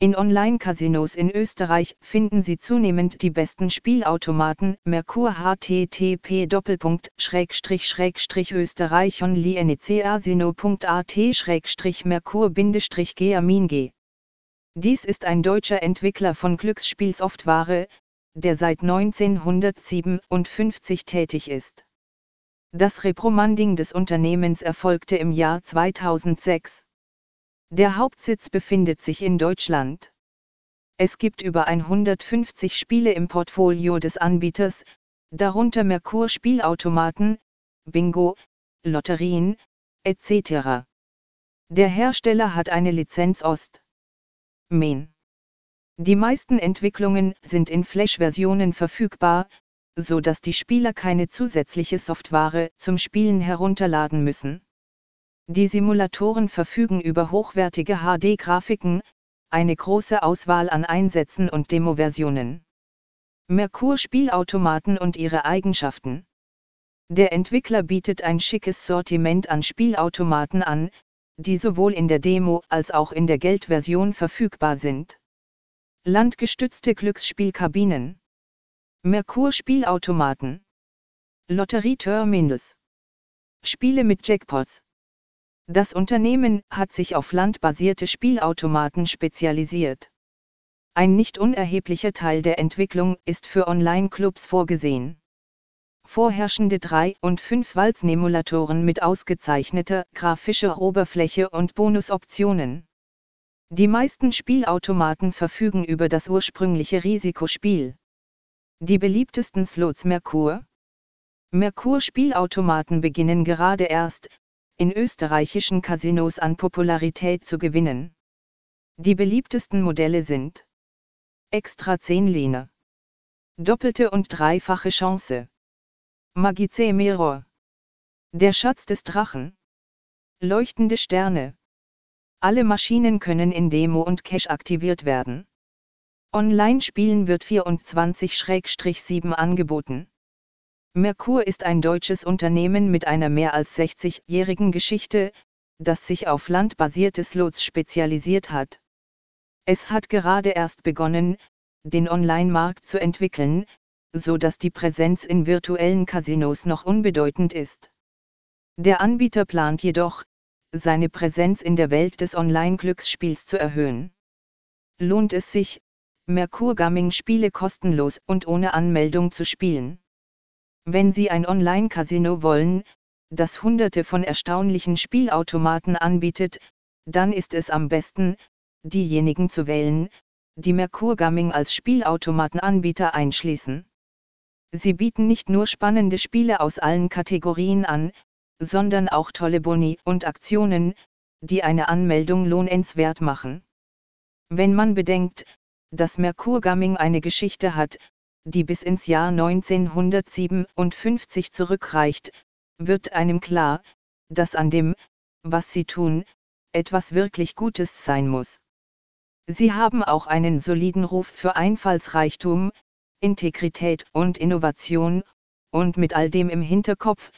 In Online-Casinos in Österreich finden Sie zunehmend die besten Spielautomaten. Merkur http österreich merkur g Dies ist ein deutscher Entwickler von Glücksspielsoftware, der seit 1957 tätig ist. Das Rebranding des Unternehmens erfolgte im Jahr 2006. Der Hauptsitz befindet sich in Deutschland. Es gibt über 150 Spiele im Portfolio des Anbieters, darunter Merkur Spielautomaten, Bingo, Lotterien, etc. Der Hersteller hat eine Lizenz Ost. Main. Die meisten Entwicklungen sind in Flash-Versionen verfügbar, so dass die Spieler keine zusätzliche Software zum Spielen herunterladen müssen. Die Simulatoren verfügen über hochwertige HD-Grafiken, eine große Auswahl an Einsätzen und Demo-Versionen. Merkur Spielautomaten und ihre Eigenschaften. Der Entwickler bietet ein schickes Sortiment an Spielautomaten an, die sowohl in der Demo als auch in der Geldversion verfügbar sind. Landgestützte Glücksspielkabinen. Merkur Spielautomaten. Lotterieterminals. Spiele mit Jackpots. Das Unternehmen hat sich auf landbasierte Spielautomaten spezialisiert. Ein nicht unerheblicher Teil der Entwicklung ist für Online-Clubs vorgesehen. Vorherrschende 3- und 5-Walz-Emulatoren mit ausgezeichneter grafischer Oberfläche und Bonusoptionen. Die meisten Spielautomaten verfügen über das ursprüngliche Risikospiel. Die beliebtesten Slots Merkur. Merkur-Spielautomaten beginnen gerade erst, in österreichischen Casinos an Popularität zu gewinnen. Die beliebtesten Modelle sind Extra 10 Line, Doppelte und dreifache Chance, Magice Mirror, Der Schatz des Drachen, Leuchtende Sterne. Alle Maschinen können in Demo und Cache aktiviert werden. Online-Spielen wird 24-7 angeboten. Merkur ist ein deutsches Unternehmen mit einer mehr als 60-jährigen Geschichte, das sich auf landbasierte Slots spezialisiert hat. Es hat gerade erst begonnen, den Online-Markt zu entwickeln, so dass die Präsenz in virtuellen Casinos noch unbedeutend ist. Der Anbieter plant jedoch, seine Präsenz in der Welt des Online-Glücksspiels zu erhöhen. Lohnt es sich, Merkur Gaming Spiele kostenlos und ohne Anmeldung zu spielen? Wenn Sie ein Online-Casino wollen, das hunderte von erstaunlichen Spielautomaten anbietet, dann ist es am besten, diejenigen zu wählen, die Merkur Gaming als Spielautomatenanbieter einschließen. Sie bieten nicht nur spannende Spiele aus allen Kategorien an, sondern auch tolle Boni und Aktionen, die eine Anmeldung lohnenswert machen. Wenn man bedenkt, dass Merkur Gaming eine Geschichte hat, die bis ins Jahr 1957 zurückreicht, wird einem klar, dass an dem, was sie tun, etwas wirklich Gutes sein muss. Sie haben auch einen soliden Ruf für Einfallsreichtum, Integrität und Innovation, und mit all dem im Hinterkopf,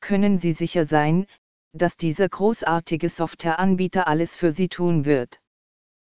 können Sie sicher sein, dass dieser großartige Softwareanbieter alles für Sie tun wird.